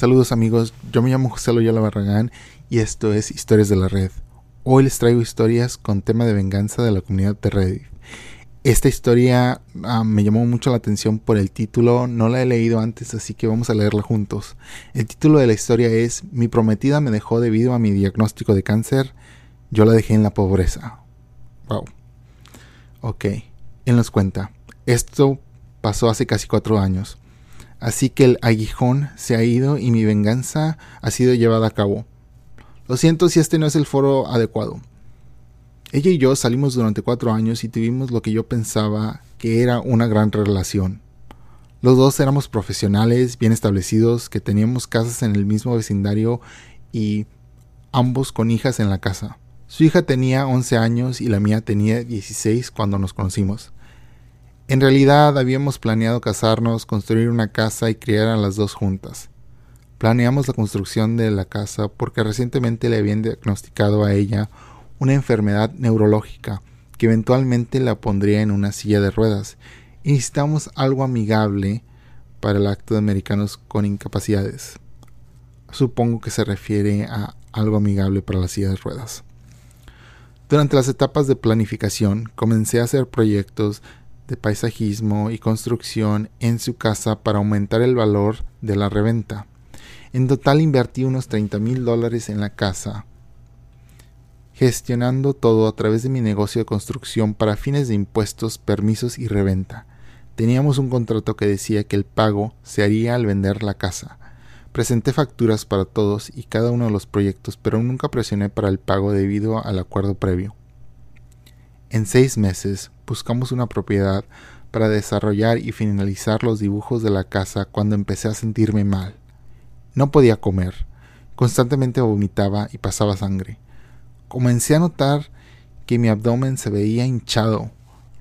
Saludos amigos, yo me llamo José Loyola Barragán y esto es Historias de la Red. Hoy les traigo historias con tema de venganza de la comunidad de Reddit. Esta historia ah, me llamó mucho la atención por el título, no la he leído antes así que vamos a leerla juntos. El título de la historia es Mi prometida me dejó debido a mi diagnóstico de cáncer, yo la dejé en la pobreza. Wow. Ok, él nos cuenta. Esto pasó hace casi cuatro años. Así que el aguijón se ha ido y mi venganza ha sido llevada a cabo. Lo siento si este no es el foro adecuado. Ella y yo salimos durante cuatro años y tuvimos lo que yo pensaba que era una gran relación. Los dos éramos profesionales, bien establecidos, que teníamos casas en el mismo vecindario y ambos con hijas en la casa. Su hija tenía 11 años y la mía tenía 16 cuando nos conocimos. En realidad habíamos planeado casarnos, construir una casa y criar a las dos juntas. Planeamos la construcción de la casa porque recientemente le habían diagnosticado a ella una enfermedad neurológica que eventualmente la pondría en una silla de ruedas y necesitamos algo amigable para el acto de americanos con incapacidades. Supongo que se refiere a algo amigable para la silla de ruedas. Durante las etapas de planificación comencé a hacer proyectos de paisajismo y construcción en su casa para aumentar el valor de la reventa. En total invertí unos 30 mil dólares en la casa, gestionando todo a través de mi negocio de construcción para fines de impuestos, permisos y reventa. Teníamos un contrato que decía que el pago se haría al vender la casa. Presenté facturas para todos y cada uno de los proyectos, pero nunca presioné para el pago debido al acuerdo previo. En seis meses buscamos una propiedad para desarrollar y finalizar los dibujos de la casa cuando empecé a sentirme mal. No podía comer, constantemente vomitaba y pasaba sangre. Comencé a notar que mi abdomen se veía hinchado,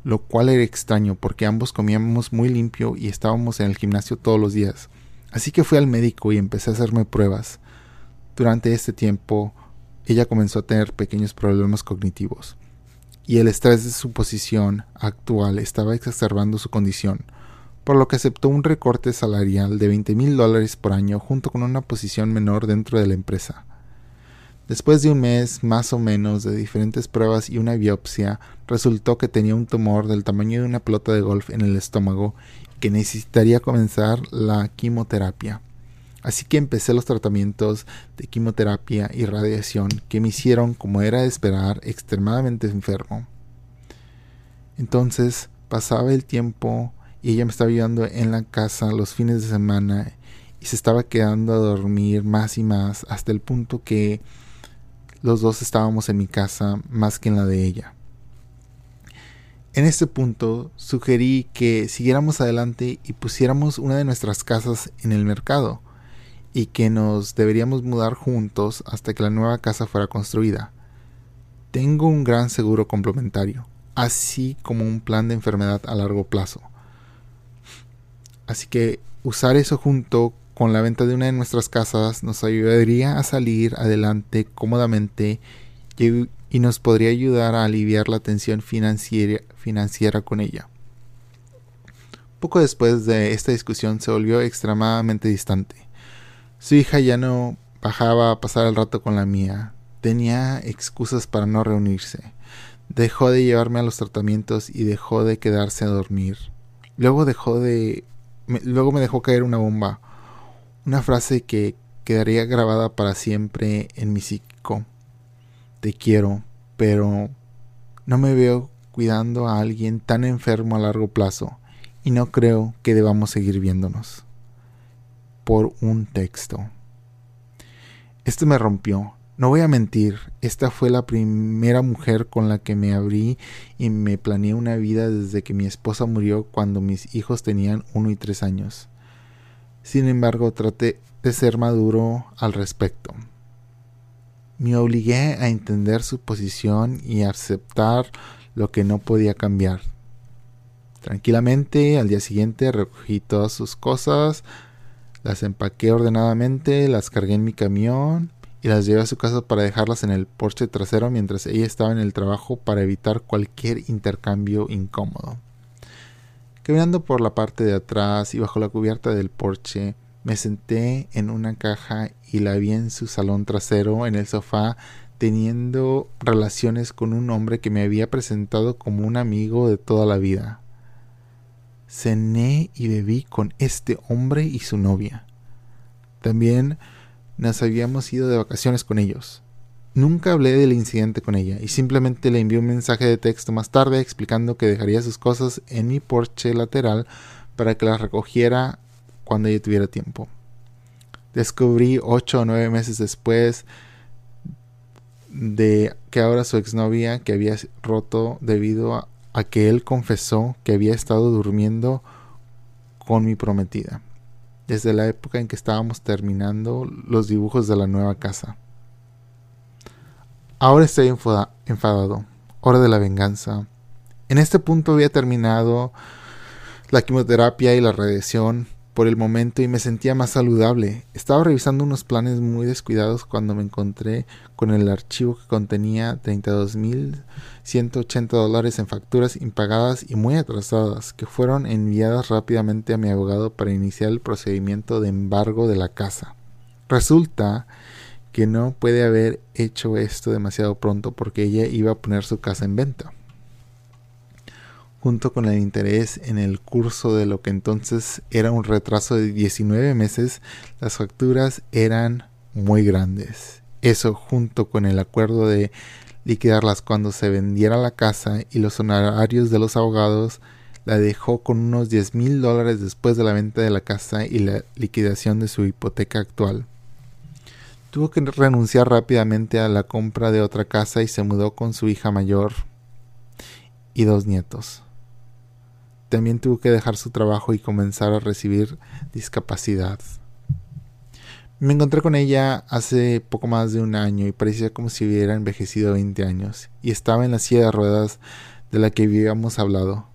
lo cual era extraño porque ambos comíamos muy limpio y estábamos en el gimnasio todos los días. Así que fui al médico y empecé a hacerme pruebas. Durante este tiempo, ella comenzó a tener pequeños problemas cognitivos y el estrés de su posición actual estaba exacerbando su condición, por lo que aceptó un recorte salarial de 20 mil dólares por año junto con una posición menor dentro de la empresa. Después de un mes más o menos de diferentes pruebas y una biopsia, resultó que tenía un tumor del tamaño de una pelota de golf en el estómago y que necesitaría comenzar la quimioterapia. Así que empecé los tratamientos de quimioterapia y radiación que me hicieron, como era de esperar, extremadamente enfermo. Entonces pasaba el tiempo y ella me estaba ayudando en la casa los fines de semana y se estaba quedando a dormir más y más hasta el punto que los dos estábamos en mi casa más que en la de ella. En este punto sugerí que siguiéramos adelante y pusiéramos una de nuestras casas en el mercado y que nos deberíamos mudar juntos hasta que la nueva casa fuera construida. Tengo un gran seguro complementario, así como un plan de enfermedad a largo plazo. Así que usar eso junto con la venta de una de nuestras casas nos ayudaría a salir adelante cómodamente y, nos podría ayudar a aliviar la tensión financiera, financiera con ella. Poco después de esta discusión se volvió extremadamente distante. Su hija ya no bajaba a pasar el rato con la mía. Tenía excusas para no reunirse. Dejó de llevarme a los tratamientos y dejó de quedarse a dormir. Luego dejó de me, luego me dejó caer una bomba. Una frase que quedaría grabada para siempre en mi psíquico. Te quiero, pero no me veo cuidando a alguien tan enfermo a largo plazo y no creo que debamos seguir viéndonos por un texto. Esto me rompió. No voy a mentir, esta fue la primera mujer con la que me abrí y me planeé una vida desde que mi esposa murió cuando mis hijos tenían uno y tres años. Sin embargo, traté de ser maduro al respecto. Me obligué a entender su posición y a aceptar lo que no podía cambiar. Tranquilamente, al día siguiente recogí todas sus cosas, las empaqué ordenadamente, las cargué en mi camión y las llevé a su casa para dejarlas en el porche trasero mientras ella estaba en el trabajo para evitar cualquier intercambio incómodo. Caminando por la parte de atrás y bajo la cubierta del porche, Me senté en una caja y la vi en su salón trasero, en el sofá, teniendo relaciones con un hombre que me había presentado como un amigo de toda la vida. Cené y bebí con este hombre y su novia. También nos habíamos ido de vacaciones con ellos. Nunca hablé del incidente con ella y simplemente le envié un mensaje de texto más tarde explicando que dejaría sus cosas en mi porche lateral para que las recogiera cuando ella tuviera tiempo. Descubrí ocho o nueve meses después de que ahora su exnovia que había roto debido a, que él confesó que había estado durmiendo con mi prometida, desde la época en que estábamos terminando los dibujos de la nueva casa. Ahora estoy enfadado. Hora de la venganza. En este punto había terminado la quimioterapia y la radiación por el momento y me sentía más saludable. Estaba revisando unos planes muy descuidados cuando me encontré con el archivo que contenía 32.180 dólares en facturas impagadas y muy atrasadas que fueron enviadas rápidamente a mi abogado para iniciar el procedimiento de embargo de la casa. Resulta que no puede haber hecho esto demasiado pronto porque ella iba a poner su casa en venta. Junto con el interés en el curso de lo que entonces era un retraso de 19 meses, las facturas eran muy grandes. Eso junto con el acuerdo de liquidarlas cuando se vendiera la casa y los honorarios de los abogados, la dejó con unos 10 mil dólares después de la venta de la casa y la liquidación de su hipoteca actual. Tuvo que renunciar rápidamente a la compra de otra casa y se mudó con su hija mayor y dos nietos. También tuvo que dejar su trabajo y comenzar a recibir discapacidad. Me encontré con ella hace poco más de un año y parecía como si hubiera envejecido 20 años y estaba en la silla de ruedas de la que habíamos hablado.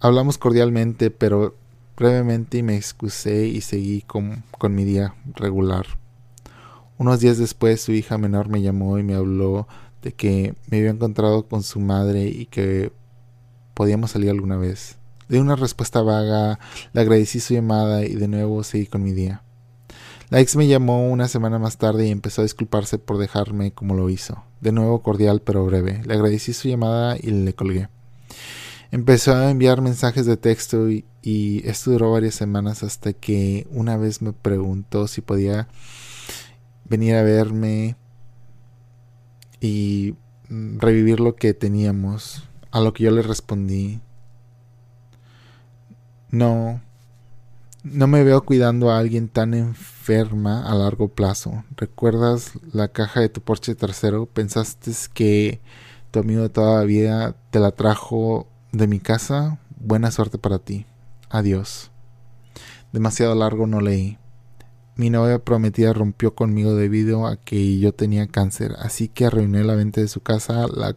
Hablamos cordialmente, pero brevemente me excusé y seguí con, con mi día regular. Unos días después su hija menor me llamó y me habló de que me había encontrado con su madre y que podíamos salir alguna vez. De una respuesta vaga, le agradecí su llamada y de nuevo seguí con mi día. La ex me llamó una semana más tarde y empezó a disculparse por dejarme como lo hizo. De nuevo cordial pero breve. Le agradecí su llamada y le colgué. Empezó a enviar mensajes de texto y, esto duró varias semanas hasta que una vez me preguntó si podía venir a verme y mm, revivir lo que teníamos. A lo que yo le respondí, no, no me veo cuidando a alguien tan enferma a largo plazo. ¿Recuerdas la caja de tu Porsche tercero? ¿Pensaste que tu amigo de toda la vida te la trajo de mi casa? Buena suerte para ti. Adiós. Demasiado largo no leí. Mi novia prometida rompió conmigo debido a que yo tenía cáncer, así que arruiné la venta de su casa, la,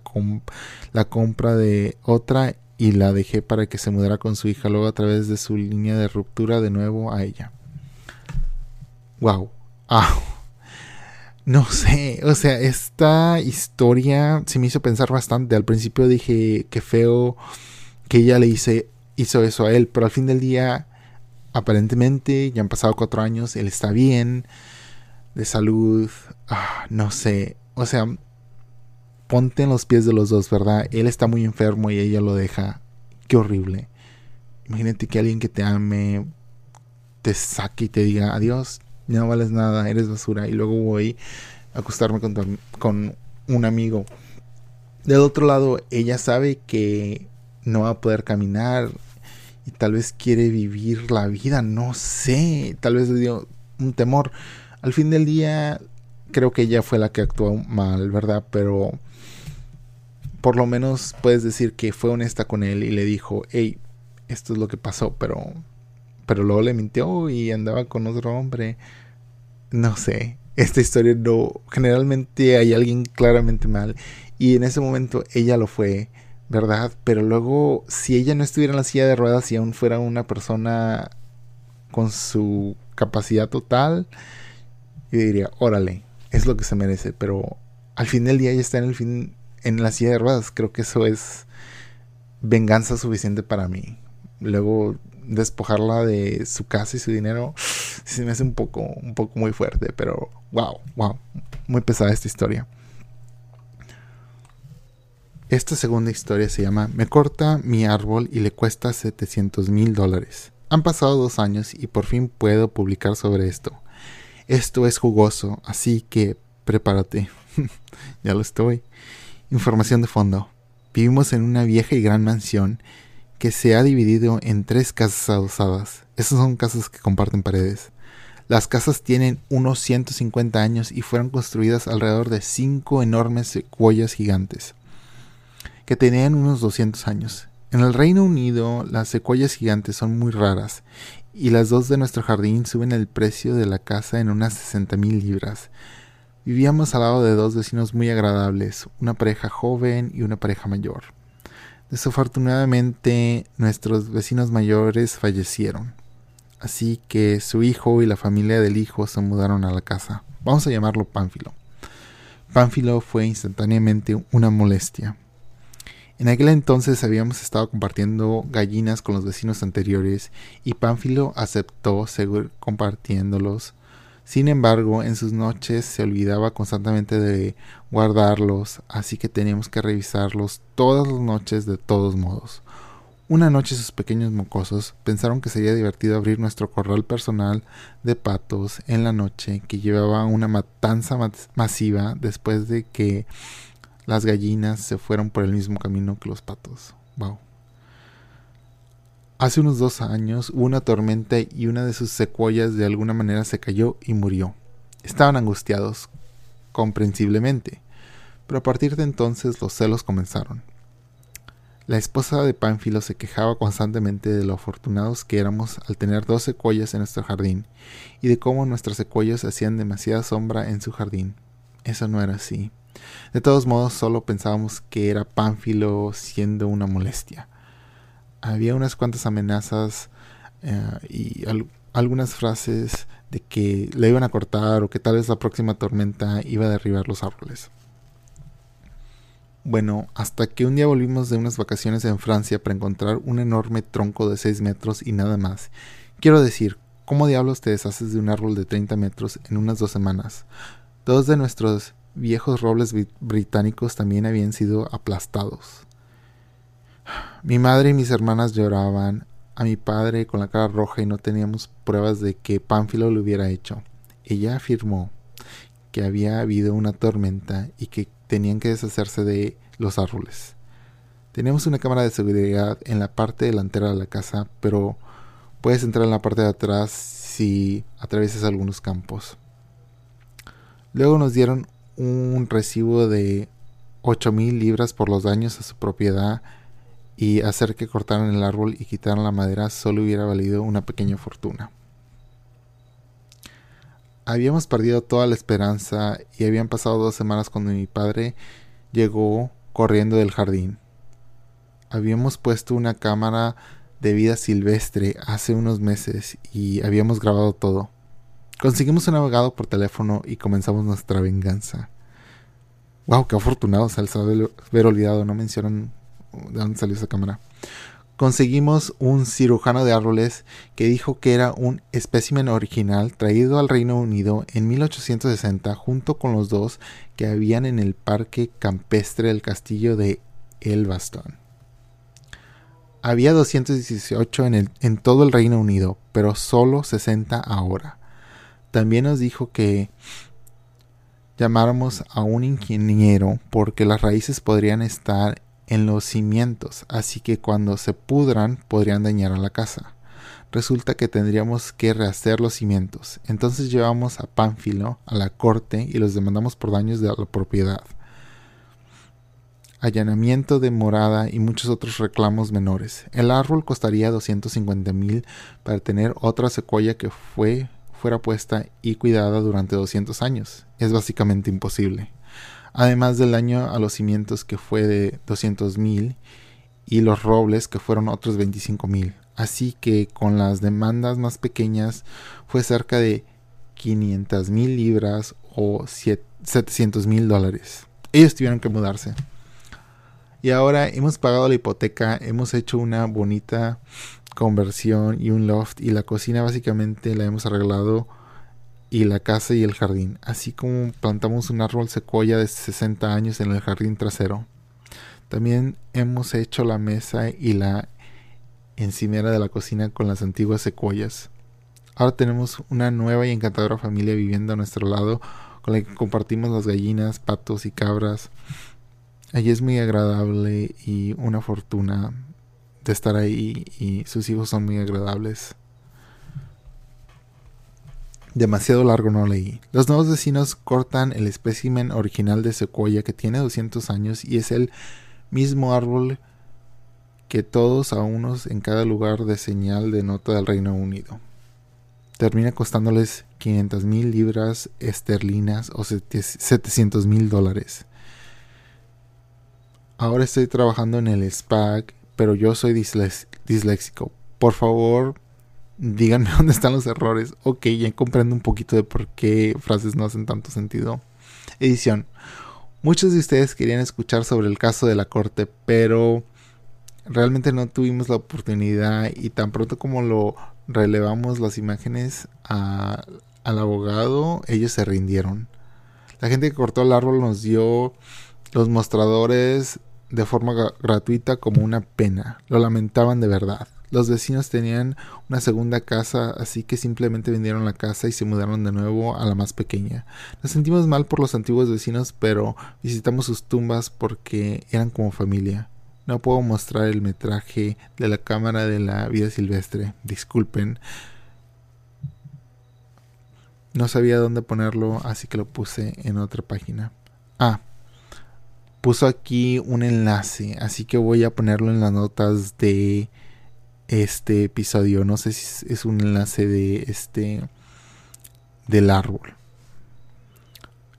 la compra de otra y la dejé para que se mudara con su hija luego a través de su línea de ruptura de nuevo a ella. Wow. Ah. No sé, o sea, esta historia se me hizo pensar bastante. Al principio dije que feo que ella le hice, hizo eso a él, pero al fin del día aparentemente ya han pasado cuatro años, él está bien, de salud, ah, no sé, o sea, ponte en los pies de los dos, ¿verdad? Él está muy enfermo y ella lo deja, qué horrible. Imagínate que alguien que te ame te saque y te diga adiós, no vales nada, eres basura, y luego voy a acostarme con, con un amigo. Del otro lado, ella sabe que no va a poder caminar, y tal vez quiere vivir la vida, no sé, tal vez le dio un temor. Al fin del día, creo que ella fue la que actuó mal, ¿verdad? Pero por lo menos puedes decir que fue honesta con él y le dijo, hey, esto es lo que pasó, pero, pero luego le mintió y andaba con otro hombre. No sé, esta historia no, generalmente hay alguien claramente mal y en ese momento ella lo fue ¿verdad? Pero luego, si ella no estuviera en la silla de ruedas y aún fuera una persona con su capacidad total, yo diría, órale, es lo que se merece, pero al fin del día ella está en el fin en la silla de ruedas, creo que eso es venganza suficiente para mí. Luego despojarla de su casa y su dinero, se me hace un poco, un poco muy fuerte, pero wow, wow, muy pesada esta historia. Esta segunda historia se llama Me corta mi árbol y le cuesta 700 mil dólares. Han pasado dos años y por fin puedo publicar sobre esto. Esto es jugoso, así que prepárate. ya lo estoy. Información de fondo. Vivimos en una vieja y gran mansión que se ha dividido en tres casas adosadas. Esas son casas que comparten paredes. Las casas tienen unos 150 años y fueron construidas alrededor de cinco enormes secuoyas gigantes que tenían unos 200 años. En el Reino Unido las secuoyas gigantes son muy raras y las dos de nuestro jardín suben el precio de la casa en unas 60 mil libras. Vivíamos al lado de dos vecinos muy agradables, una pareja joven y una pareja mayor. Desafortunadamente nuestros vecinos mayores fallecieron, así que su hijo y la familia del hijo se mudaron a la casa. Vamos a llamarlo Pánfilo. Pánfilo fue instantáneamente una molestia. En aquel entonces habíamos estado compartiendo gallinas con los vecinos anteriores y Pánfilo aceptó seguir compartiéndolos. Sin embargo, en sus noches se olvidaba constantemente de guardarlos, así que teníamos que revisarlos todas las noches de todos modos. Una noche sus pequeños mocosos pensaron que sería divertido abrir nuestro corral personal de patos en la noche que llevaba una matanza masiva después de que las gallinas se fueron por el mismo camino que los patos. Wow. Hace unos dos años hubo una tormenta y una de sus secuoyas de alguna manera se cayó y murió. Estaban angustiados, comprensiblemente, pero a partir de entonces los celos comenzaron. La esposa de Pánfilo se quejaba constantemente de lo afortunados que éramos al tener dos secuoyas en nuestro jardín y de cómo nuestras secuoyas hacían demasiada sombra en su jardín. Eso no era así. De todos modos, solo pensábamos que era Pánfilo siendo una molestia. Había unas cuantas amenazas eh, y algunas frases de que le iban a cortar o que tal vez la próxima tormenta iba a derribar los árboles. Bueno, hasta que un día volvimos de unas vacaciones en Francia para encontrar un enorme tronco de 6 metros y nada más. Quiero decir, ¿cómo diablos te deshaces de un árbol de 30 metros en unas dos semanas? Dos de nuestros viejos robles británicos también habían sido aplastados. Mi madre y mis hermanas lloraban, a mi padre con la cara roja y no teníamos pruebas de que Pánfilo lo hubiera hecho. Ella afirmó que había habido una tormenta y que tenían que deshacerse de los árboles. Teníamos una cámara de seguridad en la parte delantera de la casa, pero puedes entrar en la parte de atrás si atraviesas algunos campos. Luego nos dieron un recibo de ocho mil libras por los daños a su propiedad y hacer que cortaran el árbol y quitaran la madera solo hubiera valido una pequeña fortuna. Habíamos perdido toda la esperanza y habían pasado dos semanas cuando mi padre llegó corriendo del jardín. Habíamos puesto una cámara de vida silvestre hace unos meses y habíamos grabado todo. Conseguimos un abogado por teléfono y comenzamos nuestra venganza. Wow, qué afortunados al haber olvidado, no mencionan de dónde salió esa cámara. Conseguimos un cirujano de árboles que dijo que era un espécimen original traído al Reino Unido en 1860 junto con los dos que habían en el parque campestre del castillo de Elvaston. Había 218 en, el, en todo el Reino Unido, pero solo 60 ahora. También nos dijo que llamáramos a un ingeniero porque las raíces podrían estar en los cimientos, así que cuando se pudran podrían dañar a la casa. Resulta que tendríamos que rehacer los cimientos. Entonces llevamos a Pánfilo a la corte y los demandamos por daños de la propiedad. Allanamiento de morada y muchos otros reclamos menores. El árbol costaría 250 mil para tener otra secuoya que fue fuera puesta y cuidada durante 200 años. Es básicamente imposible. Además del daño a los cimientos que fue de 200 mil y los robles que fueron otros 25 mil. Así que con las demandas más pequeñas fue cerca de 500 mil libras o 700 mil dólares. Ellos tuvieron que mudarse. Y ahora hemos pagado la hipoteca, hemos hecho una bonita conversión y un loft y la cocina básicamente la hemos arreglado y la casa y el jardín, así como plantamos un árbol secuoya de 60 años en el jardín trasero. También hemos hecho la mesa y la encimera de la cocina con las antiguas secuoyas. Ahora tenemos una nueva y encantadora familia viviendo a nuestro lado con la que compartimos las gallinas, patos y cabras. Allí es muy agradable y una fortuna de estar ahí y sus hijos son muy agradables. Demasiado largo no leí. Los nuevos vecinos cortan el espécimen original de secuoya que tiene 200 años y es el mismo árbol que todos a unos en cada lugar de señal de nota del Reino Unido. Termina costándoles 500 mil libras esterlinas o 700 mil dólares. Ahora estoy trabajando en el SPAC, pero yo soy disléxico. Por favor, díganme dónde están los errores. Ok, ya comprendo un poquito de por qué frases no hacen tanto sentido. Edición. Muchos de ustedes querían escuchar sobre el caso de la corte, pero realmente no tuvimos la oportunidad y tan pronto como lo relevamos las imágenes al abogado, ellos se rindieron. La gente que cortó el árbol nos dio los mostradores de forma gratuita como una pena. Lo lamentaban de verdad. Los vecinos tenían una segunda casa, así que simplemente vendieron la casa y se mudaron de nuevo a la más pequeña. Nos sentimos mal por los antiguos vecinos, pero visitamos sus tumbas porque eran como familia. No puedo mostrar el metraje de la cámara de la vida silvestre. Disculpen. No sabía dónde ponerlo, así que lo puse en otra página. Ah, puso aquí un enlace, así que voy a ponerlo en las notas de este episodio. No sé si es un enlace de este del árbol.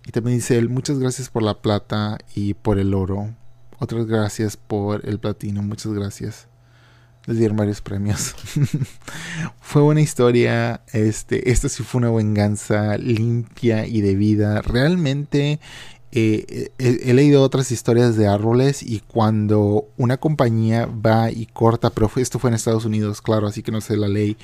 Y también dice él, muchas gracias por la plata y por el oro. Otras gracias por el platino, muchas gracias. Les dieron varios premios. fue una historia. Este, esta sí fue una venganza limpia y debida. Realmente eh, he, leído otras historias de árboles y cuando una compañía va y corta, pero esto fue en Estados Unidos, claro, así que no sé la ley,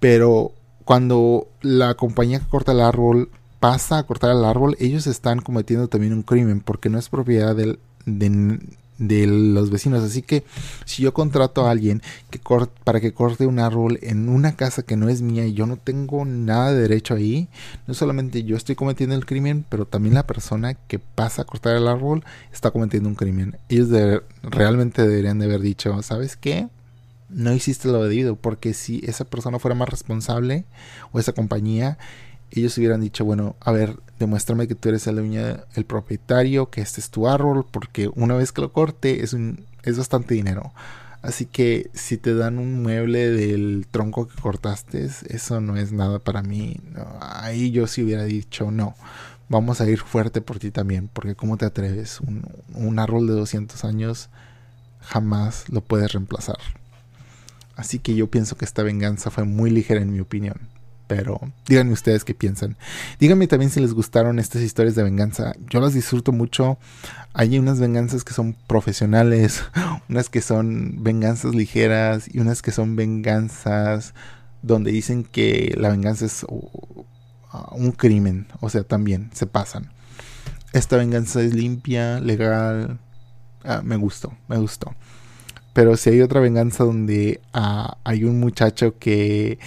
pero cuando la compañía que corta el árbol pasa a cortar el árbol, ellos están cometiendo también un crimen porque no es propiedad del, de, de los vecinos. Así que si yo contrato a alguien que para que corte un árbol en una casa que no es mía y yo no tengo nada de derecho ahí, no solamente yo estoy cometiendo el crimen, pero también la persona que pasa a cortar el árbol está cometiendo un crimen. Ellos realmente deberían de haber dicho, ¿sabes qué? No hiciste lo debido, porque si esa persona fuera más responsable o esa compañía, ellos hubieran dicho, bueno, a ver, demuéstrame que tú eres el dueño, el propietario, que este es tu árbol, porque una vez que lo corte es, un, es bastante dinero. Así que si te dan un mueble del tronco que cortaste, eso no es nada para mí. ahí yo sí hubiera dicho, no, vamos a ir fuerte por ti también, porque ¿cómo te atreves? Un, un árbol de 200 años jamás lo puedes reemplazar. Así que yo pienso que esta venganza fue muy ligera en mi opinión. Pero díganme ustedes qué piensan. Díganme también si les gustaron estas historias de venganza. Yo las disfruto mucho. Hay unas venganzas que son profesionales, unas que son venganzas ligeras y unas que son venganzas donde dicen que la venganza es un crimen. O sea, también se pasan. Esta venganza es limpia, legal. Ah, me gustó, me gustó. Pero si hay otra venganza donde ah, hay un muchacho que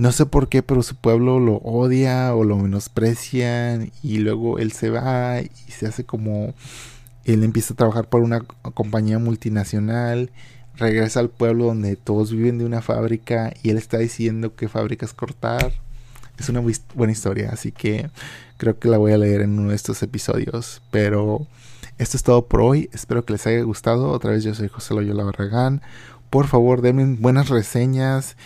no sé por qué, pero su pueblo lo odia o lo menosprecian y luego él se va y se hace como él empieza a trabajar por una compañía multinacional, regresa al pueblo donde todos viven de una fábrica y él está diciendo qué fábricas cortar. Es una buena historia, así que creo que la voy a leer en uno de estos episodios. Pero esto es todo por hoy. Espero que les haya gustado. Otra vez yo soy José Loyola Barragán. Por favor, denme buenas reseñas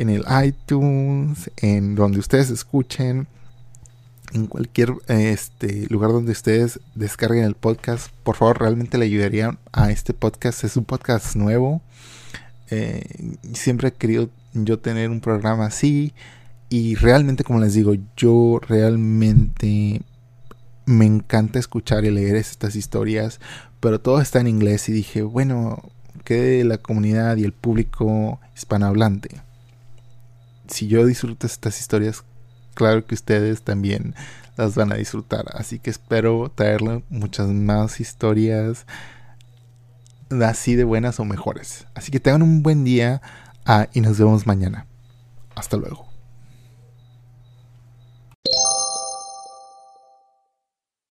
en el iTunes, en donde ustedes escuchen, en cualquier este, lugar donde ustedes descarguen el podcast. Por favor, realmente le ayudaría a este podcast. Es un podcast nuevo. Eh, siempre he querido yo tener un programa así. Y realmente, como les digo, yo realmente me encanta escuchar y leer estas historias. Pero todo está en inglés. Y dije, bueno, quede la comunidad y el público hispanohablante. Si yo disfruto estas historias, claro que ustedes también las van a disfrutar. Así que espero traerle muchas más historias así de buenas o mejores. Así que tengan un buen día ah, y nos vemos mañana. Hasta luego.